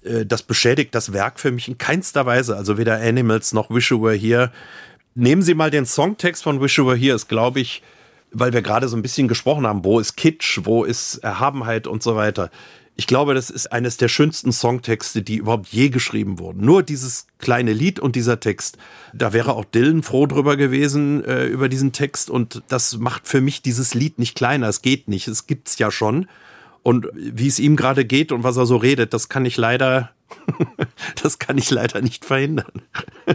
äh, das beschädigt das Werk für mich in keinster Weise. Also weder Animals noch Wish You Were Here. Nehmen Sie mal den Songtext von Wish You Were Here, ist, glaube ich, weil wir gerade so ein bisschen gesprochen haben, wo ist Kitsch, wo ist Erhabenheit und so weiter. Ich glaube, das ist eines der schönsten Songtexte, die überhaupt je geschrieben wurden. Nur dieses kleine Lied und dieser Text. Da wäre auch Dylan froh drüber gewesen, äh, über diesen Text. Und das macht für mich dieses Lied nicht kleiner. Es geht nicht. Es gibt's ja schon. Und wie es ihm gerade geht und was er so redet, das kann ich leider das kann ich leider nicht verhindern.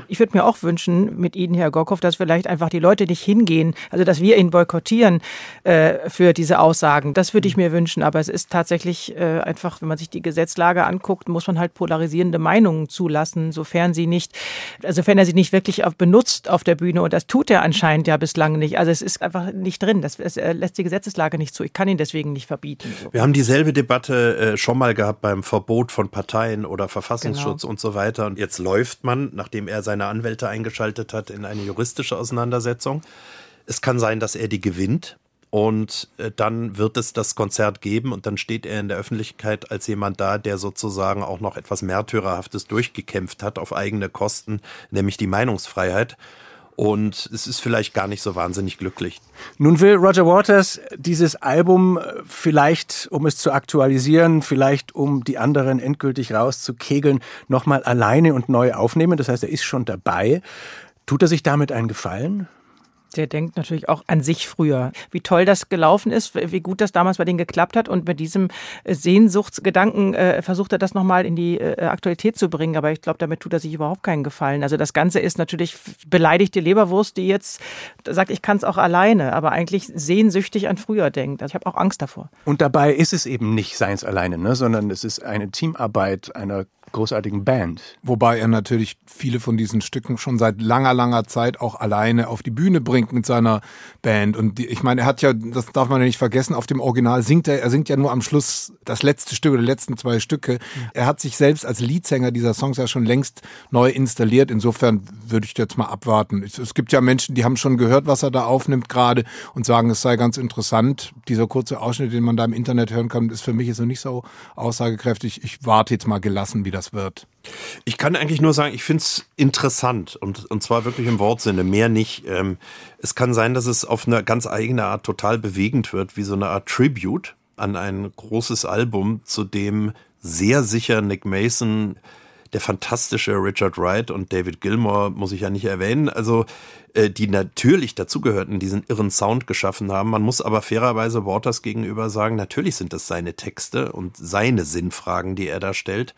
Ich würde mir auch wünschen mit Ihnen, Herr Gorkow, dass vielleicht einfach die Leute nicht hingehen, also dass wir ihn boykottieren äh, für diese Aussagen. Das würde ich mir wünschen. Aber es ist tatsächlich äh, einfach, wenn man sich die Gesetzlage anguckt, muss man halt polarisierende Meinungen zulassen, sofern sie nicht, also wenn er sie nicht wirklich auf, benutzt auf der Bühne. Und das tut er anscheinend ja bislang nicht. Also es ist einfach nicht drin. Das, es lässt die Gesetzeslage nicht zu. Ich kann ihn deswegen nicht verbieten. Wir haben dieselbe Debatte äh, schon mal gehabt beim Verbot von Parteien oder Verfassungsschutz genau. und so weiter. Und jetzt läuft man, nachdem er seine Anwälte eingeschaltet hat, in eine juristische Auseinandersetzung. Es kann sein, dass er die gewinnt. Und äh, dann wird es das Konzert geben und dann steht er in der Öffentlichkeit als jemand da, der sozusagen auch noch etwas Märtyrerhaftes durchgekämpft hat auf eigene Kosten, nämlich die Meinungsfreiheit und es ist vielleicht gar nicht so wahnsinnig glücklich. Nun will Roger Waters dieses Album äh, vielleicht, um es zu aktualisieren, vielleicht um die anderen endgültig rauszukegeln, nochmal alleine und neu aufnehmen. Das heißt, er ist schon dabei. Tut er sich damit einen Gefallen? Der denkt natürlich auch an sich früher. Wie toll das gelaufen ist, wie gut das damals bei denen geklappt hat. Und mit diesem äh, Sehnsuchtsgedanken äh, versucht er das nochmal in die äh, Aktualität zu bringen. Aber ich glaube, damit tut er sich überhaupt keinen Gefallen. Also das Ganze ist natürlich beleidigte Leberwurst, die jetzt sagt, ich kann es auch alleine, aber eigentlich sehnsüchtig an früher denkt. Also ich habe auch Angst davor. Und dabei ist es eben nicht seins alleine, ne? sondern es ist eine Teamarbeit einer großartigen Band. Wobei er natürlich viele von diesen Stücken schon seit langer, langer Zeit auch alleine auf die Bühne bringt mit seiner Band. Und die, ich meine, er hat ja, das darf man ja nicht vergessen, auf dem Original singt er, er singt ja nur am Schluss das letzte Stück oder die letzten zwei Stücke. Er hat sich selbst als Leadsänger dieser Songs ja schon längst neu installiert. Insofern würde ich jetzt mal abwarten. Es, es gibt ja Menschen, die haben schon gehört, was er da aufnimmt gerade und sagen, es sei ganz interessant. Dieser kurze Ausschnitt, den man da im Internet hören kann, ist für mich jetzt noch nicht so aussagekräftig. Ich warte jetzt mal gelassen wieder das wird. Ich kann eigentlich nur sagen, ich finde es interessant und, und zwar wirklich im Wortsinne, mehr nicht. Ähm, es kann sein, dass es auf eine ganz eigene Art total bewegend wird, wie so eine Art Tribute an ein großes Album, zu dem sehr sicher Nick Mason der fantastische Richard Wright und David Gilmour, muss ich ja nicht erwähnen, also äh, die natürlich dazugehörten, diesen irren Sound geschaffen haben. Man muss aber fairerweise Waters gegenüber sagen, natürlich sind das seine Texte und seine Sinnfragen, die er da stellt.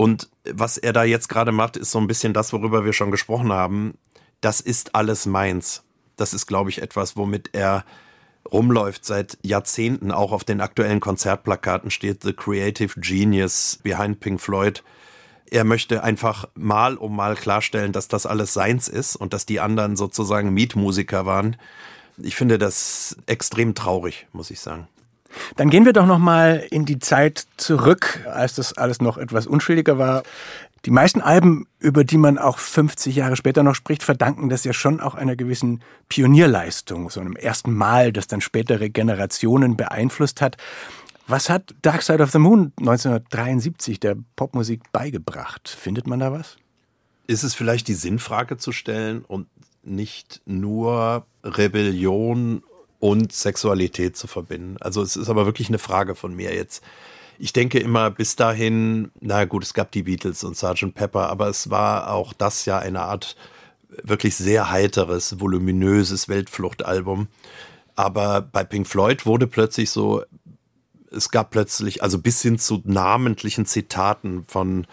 Und was er da jetzt gerade macht, ist so ein bisschen das, worüber wir schon gesprochen haben. Das ist alles meins. Das ist, glaube ich, etwas, womit er rumläuft seit Jahrzehnten. Auch auf den aktuellen Konzertplakaten steht The Creative Genius behind Pink Floyd. Er möchte einfach mal um mal klarstellen, dass das alles seins ist und dass die anderen sozusagen Mietmusiker waren. Ich finde das extrem traurig, muss ich sagen. Dann gehen wir doch noch mal in die Zeit zurück, als das alles noch etwas unschuldiger war. Die meisten Alben, über die man auch 50 Jahre später noch spricht, verdanken das ja schon auch einer gewissen Pionierleistung, so einem ersten Mal, das dann spätere Generationen beeinflusst hat. Was hat Dark Side of the Moon 1973 der Popmusik beigebracht? Findet man da was? Ist es vielleicht die Sinnfrage zu stellen und nicht nur Rebellion und Sexualität zu verbinden. Also es ist aber wirklich eine Frage von mir jetzt. Ich denke immer bis dahin, na gut, es gab die Beatles und Sgt. Pepper, aber es war auch das ja eine Art wirklich sehr heiteres, voluminöses Weltfluchtalbum. Aber bei Pink Floyd wurde plötzlich so es gab plötzlich, also bis hin zu namentlichen Zitaten von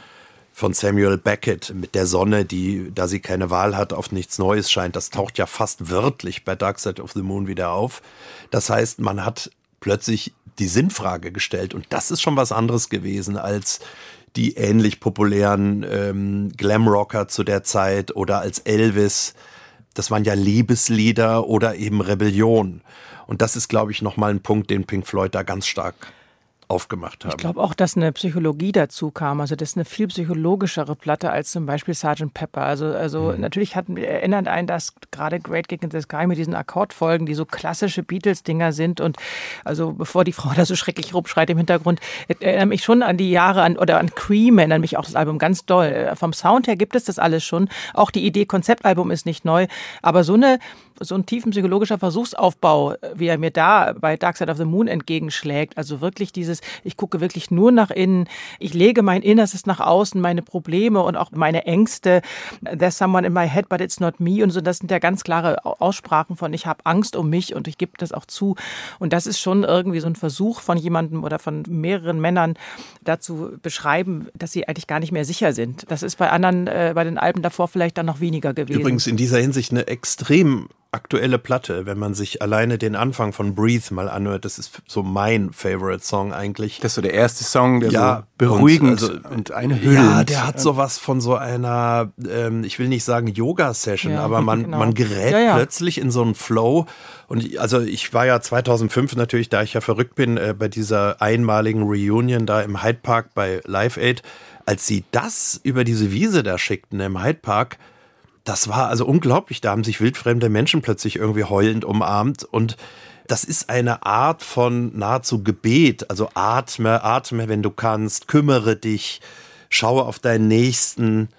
von Samuel Beckett mit der Sonne, die, da sie keine Wahl hat, auf nichts Neues scheint. Das taucht ja fast wörtlich bei Dark Side of the Moon wieder auf. Das heißt, man hat plötzlich die Sinnfrage gestellt und das ist schon was anderes gewesen als die ähnlich populären ähm, Glamrocker zu der Zeit oder als Elvis. Das waren ja Liebeslieder oder eben Rebellion. Und das ist, glaube ich, nochmal ein Punkt, den Pink Floyd da ganz stark aufgemacht haben. Ich glaube auch, dass eine Psychologie dazu kam. Also das ist eine viel psychologischere Platte als zum Beispiel Sgt. Pepper. Also, also mhm. natürlich hat, erinnert einen das gerade Great Gig in the Sky mit diesen Akkordfolgen, die so klassische Beatles-Dinger sind. Und also bevor die Frau da so schrecklich rumschreit im Hintergrund, erinnere mich schon an die Jahre an oder an Cream, erinnert mich auch das Album ganz doll. Vom Sound her gibt es das alles schon. Auch die Idee Konzeptalbum ist nicht neu. Aber so eine so ein tiefen psychologischer Versuchsaufbau, wie er mir da bei Dark Side of the Moon entgegenschlägt. Also wirklich dieses dieses, ich gucke wirklich nur nach innen, ich lege mein Innerstes nach außen, meine Probleme und auch meine Ängste. There's someone in my head, but it's not me und so. Das sind ja ganz klare Aussprachen von, ich habe Angst um mich und ich gebe das auch zu. Und das ist schon irgendwie so ein Versuch von jemandem oder von mehreren Männern dazu beschreiben, dass sie eigentlich gar nicht mehr sicher sind. Das ist bei anderen, äh, bei den Alben davor vielleicht dann noch weniger gewesen. Übrigens in dieser Hinsicht eine extrem aktuelle Platte, wenn man sich alleine den Anfang von Breathe mal anhört. Das ist so mein Favorite Song eigentlich. Das ist so der erste Song, der ja, so beruhigend und, also, und einhüllend. Ja, der hat sowas von so einer, ähm, ich will nicht sagen Yoga-Session, ja, aber man, genau. man gerät ja, ja. plötzlich in so einen Flow. Und also ich war ja 2005 natürlich, da ich ja verrückt bin, äh, bei dieser einmaligen Reunion da im Hyde Park bei Live Aid. Als sie das über diese Wiese da schickten im Hyde Park, das war also unglaublich. Da haben sich wildfremde Menschen plötzlich irgendwie heulend umarmt und das ist eine Art von nahezu Gebet. Also atme, atme, wenn du kannst, kümmere dich, schaue auf deinen Nächsten.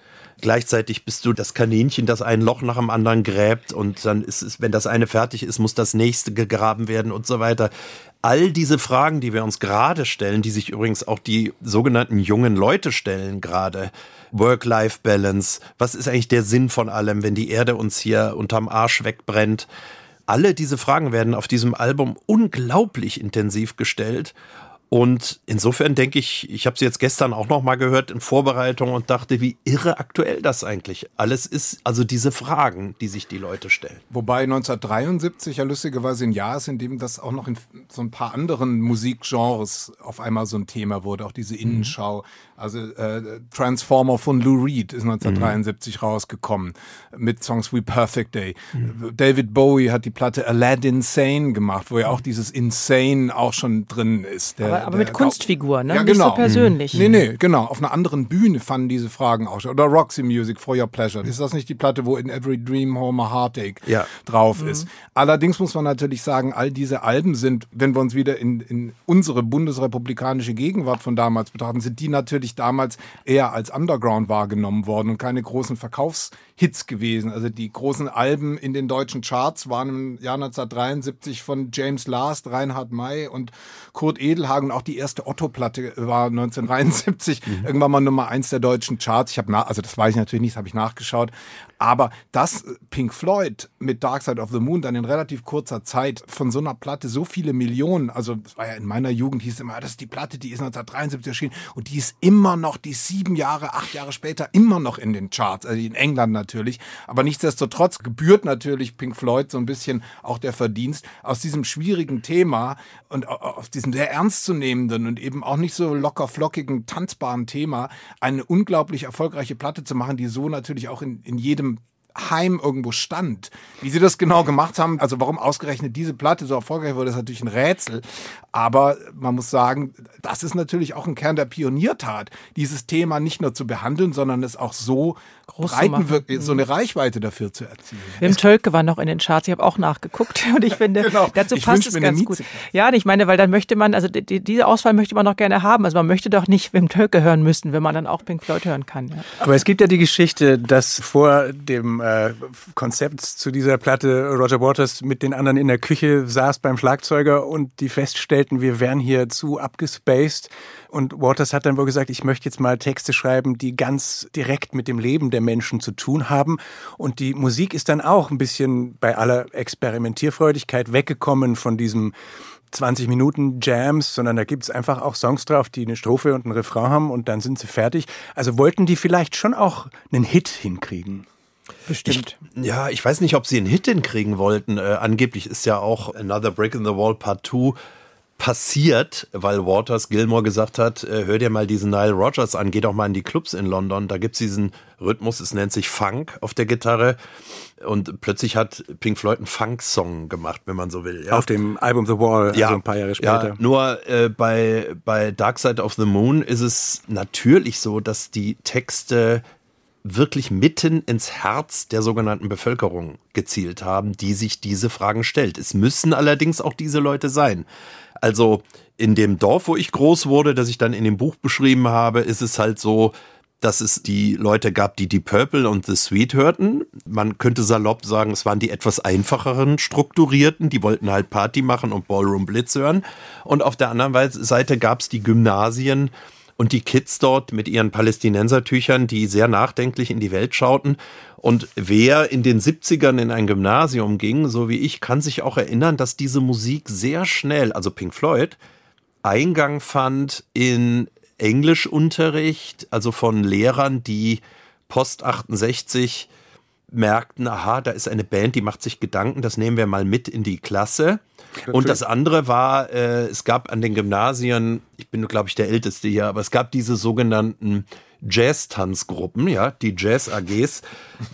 Gleichzeitig bist du das Kaninchen, das ein Loch nach dem anderen gräbt und dann ist es, wenn das eine fertig ist, muss das nächste gegraben werden und so weiter. All diese Fragen, die wir uns gerade stellen, die sich übrigens auch die sogenannten jungen Leute stellen gerade, Work-Life-Balance, was ist eigentlich der Sinn von allem, wenn die Erde uns hier unterm Arsch wegbrennt? Alle diese Fragen werden auf diesem Album unglaublich intensiv gestellt und insofern denke ich, ich habe sie jetzt gestern auch noch mal gehört in Vorbereitung und dachte, wie irre aktuell das eigentlich alles ist. Also diese Fragen, die sich die Leute stellen. Wobei 1973 ja lustigerweise ein Jahr ist, in dem das auch noch in so ein paar anderen Musikgenres auf einmal so ein Thema wurde. Auch diese Innenschau. Also äh, Transformer von Lou Reed ist 1973 mhm. rausgekommen mit Songs wie Perfect Day. Mhm. David Bowie hat die Platte Aladdin Sane gemacht, wo ja auch dieses Insane auch schon drin ist. Der, aber, aber mit Kunstfiguren, ne? Ja, genau. Nicht so persönlich. Mhm. Nee, nee, genau. Auf einer anderen Bühne fanden diese Fragen auch schon. Oder Roxy Music for Your Pleasure. Ist das nicht die Platte, wo in Every Dream Home a Heartache ja. drauf mhm. ist? Allerdings muss man natürlich sagen, all diese Alben sind, wenn wir uns wieder in, in unsere bundesrepublikanische Gegenwart von damals betrachten, sind die natürlich damals eher als Underground wahrgenommen worden und keine großen Verkaufshits gewesen. Also die großen Alben in den deutschen Charts waren im Jahr 1973 von James Last, Reinhard May und Kurt Edelhagen und auch die erste Otto-Platte war 1973 mhm. irgendwann mal Nummer eins der deutschen Charts. Ich habe also das weiß ich natürlich nicht, das habe ich nachgeschaut. Aber dass Pink Floyd mit Dark Side of the Moon dann in relativ kurzer Zeit von so einer Platte so viele Millionen, also das war ja in meiner Jugend hieß immer, das ist die Platte, die ist 1973 erschienen und die ist immer noch, die sieben Jahre, acht Jahre später immer noch in den Charts, also in England natürlich. Aber nichtsdestotrotz gebührt natürlich Pink Floyd so ein bisschen auch der Verdienst aus diesem schwierigen Thema und aus diesem sehr ernstzunehmenden und eben auch nicht so locker flockigen, tanzbaren Thema eine unglaublich erfolgreiche Platte zu machen, die so natürlich auch in, in jedem Heim irgendwo stand. Wie sie das genau gemacht haben, also warum ausgerechnet diese Platte so erfolgreich wurde, ist natürlich ein Rätsel. Aber man muss sagen, das ist natürlich auch ein Kern der Pioniertat, dieses Thema nicht nur zu behandeln, sondern es auch so Groß breiten wird, so eine Reichweite dafür zu erzielen. Wim Tölke war noch in den Charts, ich habe auch nachgeguckt und ich finde, genau. dazu ich passt es ganz gut. Ja, ich meine, weil dann möchte man, also die, diese Auswahl möchte man noch gerne haben. Also man möchte doch nicht Wim Tölke hören müssen, wenn man dann auch Pink Floyd hören kann. Ja. Aber es gibt ja die Geschichte, dass vor dem äh, Konzept zu dieser Platte Roger Waters mit den anderen in der Küche saß beim Schlagzeuger und die feststellten, wir wären hier zu abgespaced. Und Waters hat dann wohl gesagt, ich möchte jetzt mal Texte schreiben, die ganz direkt mit dem Leben der Menschen zu tun haben. Und die Musik ist dann auch ein bisschen bei aller Experimentierfreudigkeit weggekommen von diesem 20 Minuten Jams, sondern da gibt's einfach auch Songs drauf, die eine Strophe und einen Refrain haben und dann sind sie fertig. Also wollten die vielleicht schon auch einen Hit hinkriegen? Bestimmt. Ich, ja, ich weiß nicht, ob sie einen Hit hinkriegen wollten. Äh, angeblich ist ja auch Another Brick in the Wall Part 2 passiert, weil Waters Gilmore gesagt hat, äh, hör dir mal diesen Nile Rogers an, geh doch mal in die Clubs in London, da gibt's diesen Rhythmus, es nennt sich Funk auf der Gitarre und plötzlich hat Pink Floyd einen Funk-Song gemacht, wenn man so will. Ja. Auf dem Album The Wall, ja, also ein paar Jahre später. Ja, nur äh, bei, bei Dark Side of the Moon ist es natürlich so, dass die Texte wirklich mitten ins Herz der sogenannten Bevölkerung gezielt haben, die sich diese Fragen stellt. Es müssen allerdings auch diese Leute sein. Also in dem Dorf, wo ich groß wurde, das ich dann in dem Buch beschrieben habe, ist es halt so, dass es die Leute gab, die die Purple und The Sweet hörten. Man könnte salopp sagen, es waren die etwas einfacheren Strukturierten, die wollten halt Party machen und Ballroom Blitz hören. Und auf der anderen Seite gab es die Gymnasien und die Kids dort mit ihren Palästinensertüchern, die sehr nachdenklich in die Welt schauten. Und wer in den 70ern in ein Gymnasium ging, so wie ich, kann sich auch erinnern, dass diese Musik sehr schnell, also Pink Floyd, Eingang fand in Englischunterricht, also von Lehrern, die Post 68 merkten, aha, da ist eine Band, die macht sich Gedanken, das nehmen wir mal mit in die Klasse. Und das andere war, äh, es gab an den Gymnasien, ich bin, glaube ich, der Älteste hier, aber es gab diese sogenannten Jazz-Tanzgruppen, ja, die Jazz-AGs.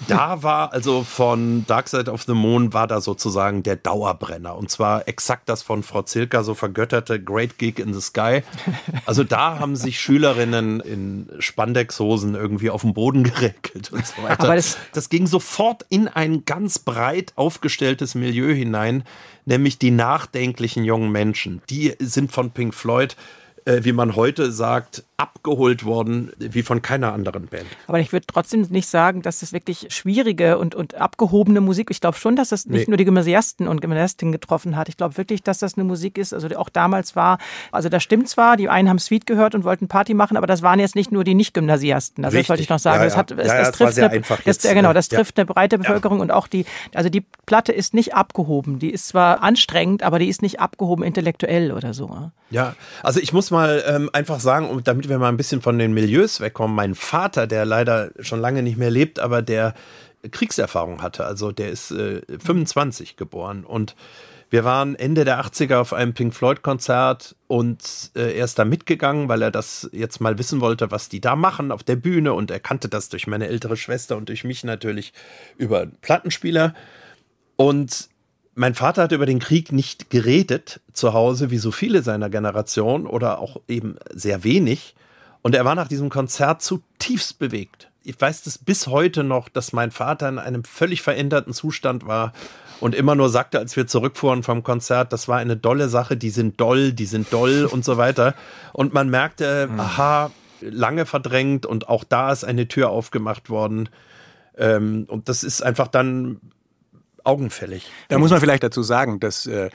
Da war also von Dark Side of the Moon war da sozusagen der Dauerbrenner. Und zwar exakt das von Frau Zilka so vergötterte Great Gig in the Sky. Also da haben sich Schülerinnen in Spandexhosen irgendwie auf den Boden gereckelt und so weiter. Aber das, das ging sofort in ein ganz breit aufgestelltes Milieu hinein, nämlich die nachdenklichen jungen Menschen. Die sind von Pink Floyd äh, wie man heute sagt, abgeholt worden wie von keiner anderen Band. Aber ich würde trotzdem nicht sagen, dass das wirklich schwierige und, und abgehobene Musik, ich glaube schon, dass das nicht nee. nur die Gymnasiasten und Gymnasiastinnen getroffen hat. Ich glaube wirklich, dass das eine Musik ist, also auch damals war, also das stimmt zwar, die einen haben Sweet gehört und wollten Party machen, aber das waren jetzt nicht nur die Nicht-Gymnasiasten. Also Richtig. das wollte ich noch sagen. Ja, ja. Das, hat, es, ja, das, das trifft, eine, das, genau, das trifft eine breite Bevölkerung und auch die, also die Platte ist nicht abgehoben. Die ist zwar anstrengend, aber die ist nicht abgehoben intellektuell oder so. Ja, also ich muss mal ähm, einfach sagen, damit wir mal ein bisschen von den Milieus wegkommen, mein Vater, der leider schon lange nicht mehr lebt, aber der Kriegserfahrung hatte, also der ist äh, 25 geboren. Und wir waren Ende der 80er auf einem Pink Floyd Konzert und äh, er ist da mitgegangen, weil er das jetzt mal wissen wollte, was die da machen auf der Bühne. Und er kannte das durch meine ältere Schwester und durch mich natürlich über Plattenspieler. Und mein Vater hat über den Krieg nicht geredet zu Hause, wie so viele seiner Generation oder auch eben sehr wenig. Und er war nach diesem Konzert zutiefst bewegt. Ich weiß das bis heute noch, dass mein Vater in einem völlig veränderten Zustand war und immer nur sagte, als wir zurückfuhren vom Konzert, das war eine dolle Sache, die sind doll, die sind doll und so weiter. Und man merkte, hm. aha, lange verdrängt und auch da ist eine Tür aufgemacht worden. Ähm, und das ist einfach dann augenfällig. Da muss man vielleicht dazu sagen, dass äh,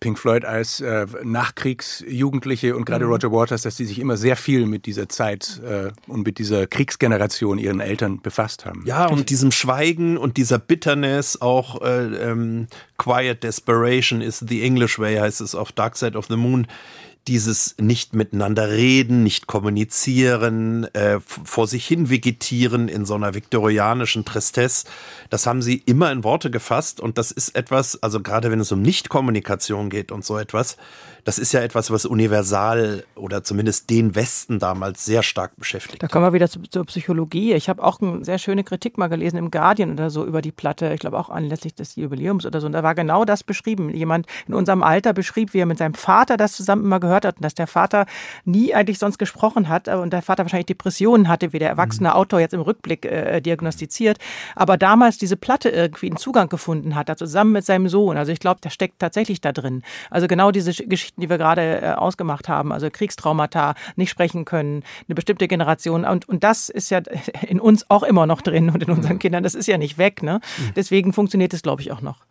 Pink Floyd als äh, Nachkriegsjugendliche und gerade mhm. Roger Waters, dass die sich immer sehr viel mit dieser Zeit äh, und mit dieser Kriegsgeneration ihren Eltern befasst haben. Ja, und diesem Schweigen und dieser Bitterness, auch äh, ähm, Quiet Desperation is the English Way, heißt es auf Dark Side of the Moon dieses nicht miteinander reden, nicht kommunizieren, äh, vor sich hin vegetieren in so einer viktorianischen Tristesse, das haben sie immer in Worte gefasst. Und das ist etwas, also gerade wenn es um Nichtkommunikation geht und so etwas, das ist ja etwas, was universal oder zumindest den Westen damals sehr stark beschäftigt. Da kommen wir wieder zu, zur Psychologie. Ich habe auch eine sehr schöne Kritik mal gelesen im Guardian oder so über die Platte, ich glaube auch anlässlich des Jubiläums oder so. Und da war genau das beschrieben. Jemand in unserem Alter beschrieb, wie er mit seinem Vater das zusammen immer gehört hat und dass der Vater nie eigentlich sonst gesprochen hat und der Vater wahrscheinlich Depressionen hatte, wie der erwachsene mhm. Autor jetzt im Rückblick äh, diagnostiziert. Aber damals diese Platte irgendwie einen Zugang gefunden hat, da zusammen mit seinem Sohn. Also ich glaube, der steckt tatsächlich da drin. Also genau diese Geschichte Geschichten, die wir gerade äh, ausgemacht haben, also Kriegstraumata, nicht sprechen können, eine bestimmte Generation. Und, und das ist ja in uns auch immer noch drin und in unseren mhm. Kindern. Das ist ja nicht weg. Ne? Mhm. Deswegen funktioniert es, glaube ich, auch noch.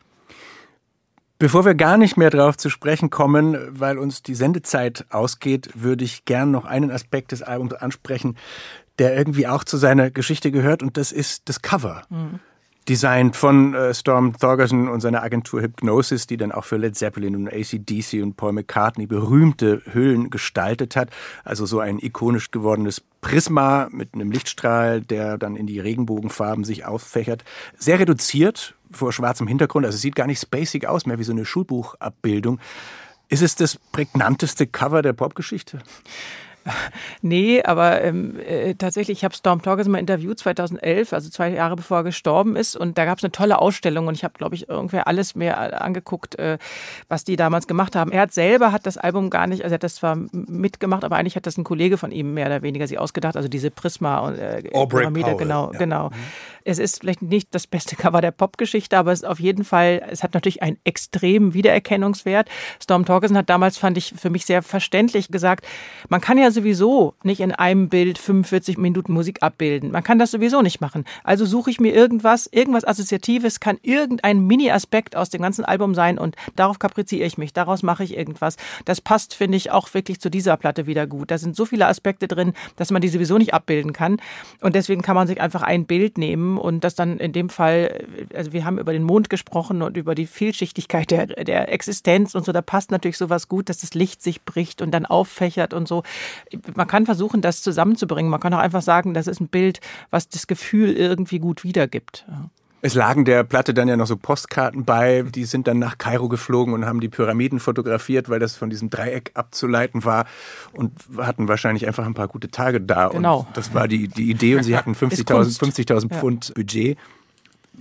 Bevor wir gar nicht mehr darauf zu sprechen kommen, weil uns die Sendezeit ausgeht, würde ich gern noch einen Aspekt des Albums ansprechen, der irgendwie auch zu seiner Geschichte gehört, und das ist das Cover. Mhm. Designt von äh, Storm Thorgerson und seiner Agentur Hypnosis, die dann auch für Led Zeppelin und ACDC und Paul McCartney berühmte Hüllen gestaltet hat. Also so ein ikonisch gewordenes Prisma mit einem Lichtstrahl, der dann in die Regenbogenfarben sich auffächert. Sehr reduziert vor schwarzem Hintergrund, also sieht gar nicht spacig aus, mehr wie so eine Schulbuchabbildung. Ist es das prägnanteste Cover der Popgeschichte? Nee, aber ähm, äh, tatsächlich, ich habe Storm Torgerson mal interviewt 2011, also zwei Jahre bevor er gestorben ist. Und da gab es eine tolle Ausstellung und ich habe, glaube ich, irgendwer alles mehr angeguckt, äh, was die damals gemacht haben. Er hat selber hat das Album gar nicht, also er hat das zwar mitgemacht, aber eigentlich hat das ein Kollege von ihm mehr oder weniger sich ausgedacht, also diese Prisma und äh, Pyramide, genau, ja. genau. Mhm. Es ist vielleicht nicht das beste Cover der Popgeschichte, aber es ist auf jeden Fall, es hat natürlich einen extremen Wiedererkennungswert. Storm Torgerson hat damals, fand ich, für mich sehr verständlich gesagt, man kann ja sowieso nicht in einem Bild 45 Minuten Musik abbilden. Man kann das sowieso nicht machen. Also suche ich mir irgendwas, irgendwas Assoziatives, kann irgendein Mini-Aspekt aus dem ganzen Album sein und darauf kapriziere ich mich, daraus mache ich irgendwas. Das passt, finde ich, auch wirklich zu dieser Platte wieder gut. Da sind so viele Aspekte drin, dass man die sowieso nicht abbilden kann. Und deswegen kann man sich einfach ein Bild nehmen und das dann in dem Fall, also wir haben über den Mond gesprochen und über die Vielschichtigkeit der, der Existenz und so, da passt natürlich sowas gut, dass das Licht sich bricht und dann auffächert und so. Man kann versuchen, das zusammenzubringen. Man kann auch einfach sagen, das ist ein Bild, was das Gefühl irgendwie gut wiedergibt. Es lagen der Platte dann ja noch so Postkarten bei, die sind dann nach Kairo geflogen und haben die Pyramiden fotografiert, weil das von diesem Dreieck abzuleiten war und hatten wahrscheinlich einfach ein paar gute Tage da. Genau. Und das war die, die Idee und sie hatten 50.000 50 Pfund ja. Budget.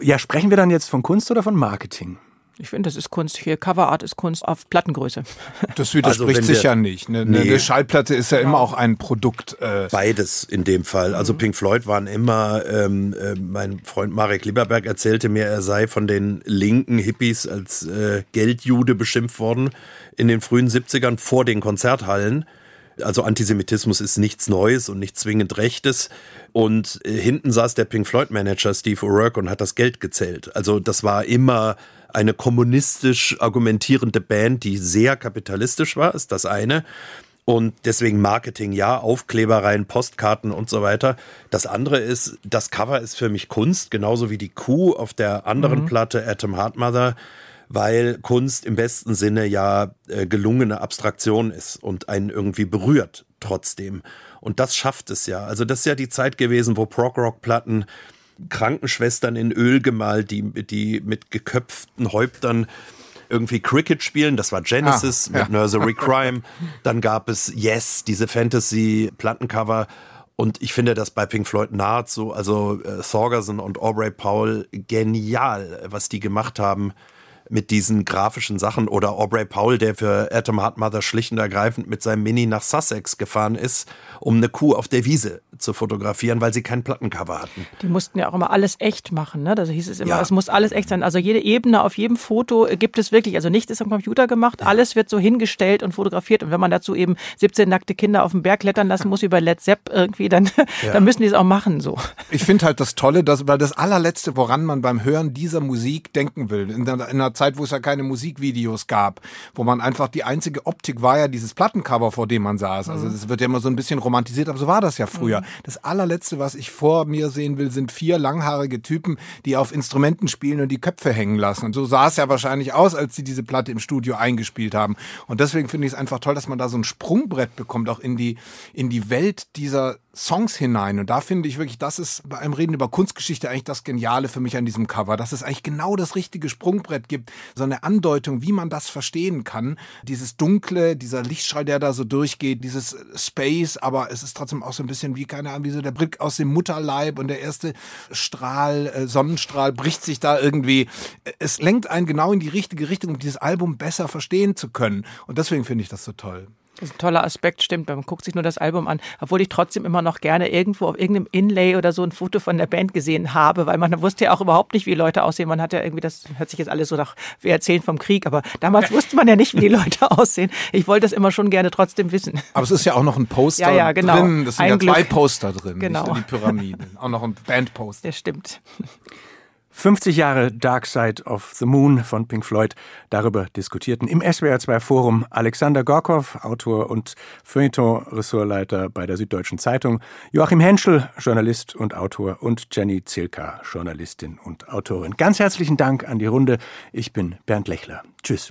Ja, sprechen wir dann jetzt von Kunst oder von Marketing? Ich finde, das ist Kunst. Hier Coverart ist Kunst auf Plattengröße. Das widerspricht also sich ja nicht. Eine, nee. eine, Schallplatte ist ja immer auch ein Produkt. Äh Beides in dem Fall. Also mhm. Pink Floyd waren immer, ähm, äh, mein Freund Marek Lieberberg erzählte mir, er sei von den linken Hippies als äh, Geldjude beschimpft worden in den frühen 70ern vor den Konzerthallen. Also Antisemitismus ist nichts Neues und nicht zwingend Rechtes. Und äh, hinten saß der Pink Floyd Manager Steve O'Rourke und hat das Geld gezählt. Also das war immer eine kommunistisch argumentierende Band, die sehr kapitalistisch war, ist das eine. Und deswegen Marketing, ja, Aufklebereien, Postkarten und so weiter. Das andere ist, das Cover ist für mich Kunst, genauso wie die Kuh auf der anderen mhm. Platte Atom Heart Mother, weil Kunst im besten Sinne ja äh, gelungene Abstraktion ist und einen irgendwie berührt trotzdem. Und das schafft es ja. Also das ist ja die Zeit gewesen, wo Prog-Rock-Platten Krankenschwestern in Öl gemalt, die, die mit geköpften Häuptern irgendwie Cricket spielen. Das war Genesis ah, mit ja. Nursery Crime. Dann gab es Yes, diese Fantasy-Plattencover. Und ich finde das bei Pink Floyd nahezu, also äh, Thorgerson und Aubrey Powell, genial, was die gemacht haben mit diesen grafischen Sachen. Oder Aubrey Powell, der für Atom Heart Mother schlicht und ergreifend mit seinem Mini nach Sussex gefahren ist, um eine Kuh auf der Wiese zu fotografieren, weil sie kein Plattencover hatten. Die mussten ja auch immer alles echt machen. Ne? Da hieß es immer, ja. es muss alles echt sein. Also jede Ebene auf jedem Foto gibt es wirklich, also nichts ist am Computer gemacht, ja. alles wird so hingestellt und fotografiert. Und wenn man dazu eben 17 nackte Kinder auf dem Berg klettern lassen muss über Led Zepp irgendwie, dann, ja. dann müssen die es auch machen. So. Ich finde halt das Tolle, dass, weil das allerletzte, woran man beim Hören dieser Musik denken will, in, der, in einer Zeit, wo es ja keine Musikvideos gab, wo man einfach die einzige Optik war ja dieses Plattencover, vor dem man saß. Also das wird ja immer so ein bisschen romantisiert, aber so war das ja früher. Mhm. Das allerletzte, was ich vor mir sehen will, sind vier langhaarige Typen, die auf Instrumenten spielen und die Köpfe hängen lassen. Und so sah es ja wahrscheinlich aus, als sie diese Platte im Studio eingespielt haben. Und deswegen finde ich es einfach toll, dass man da so ein Sprungbrett bekommt, auch in die, in die Welt dieser Songs hinein. Und da finde ich wirklich, das ist bei einem Reden über Kunstgeschichte eigentlich das Geniale für mich an diesem Cover, dass es eigentlich genau das richtige Sprungbrett so eine Andeutung, wie man das verstehen kann. Dieses Dunkle, dieser Lichtstrahl, der da so durchgeht, dieses Space, aber es ist trotzdem auch so ein bisschen wie, keine Ahnung, wie so der Brick aus dem Mutterleib und der erste Strahl, äh, Sonnenstrahl bricht sich da irgendwie. Es lenkt einen genau in die richtige Richtung, um dieses Album besser verstehen zu können. Und deswegen finde ich das so toll. Das ist ein toller Aspekt, stimmt. Man guckt sich nur das Album an, obwohl ich trotzdem immer noch gerne irgendwo auf irgendeinem Inlay oder so ein Foto von der Band gesehen habe, weil man wusste ja auch überhaupt nicht, wie Leute aussehen. Man hat ja irgendwie, das hört sich jetzt alles so nach, wir erzählen vom Krieg, aber damals wusste man ja nicht, wie die Leute aussehen. Ich wollte das immer schon gerne trotzdem wissen. Aber es ist ja auch noch ein Poster ja, ja, genau. drin. Das sind ein ja Glück. zwei Poster drin, genau. nicht nur die Pyramide. Auch noch ein Bandposter. Das stimmt. 50 Jahre Dark Side of the Moon von Pink Floyd. Darüber diskutierten im SWR2 Forum Alexander Gorkow, Autor und Feuilleton-Ressortleiter bei der Süddeutschen Zeitung, Joachim Henschel, Journalist und Autor und Jenny Zilka, Journalistin und Autorin. Ganz herzlichen Dank an die Runde. Ich bin Bernd Lechler. Tschüss.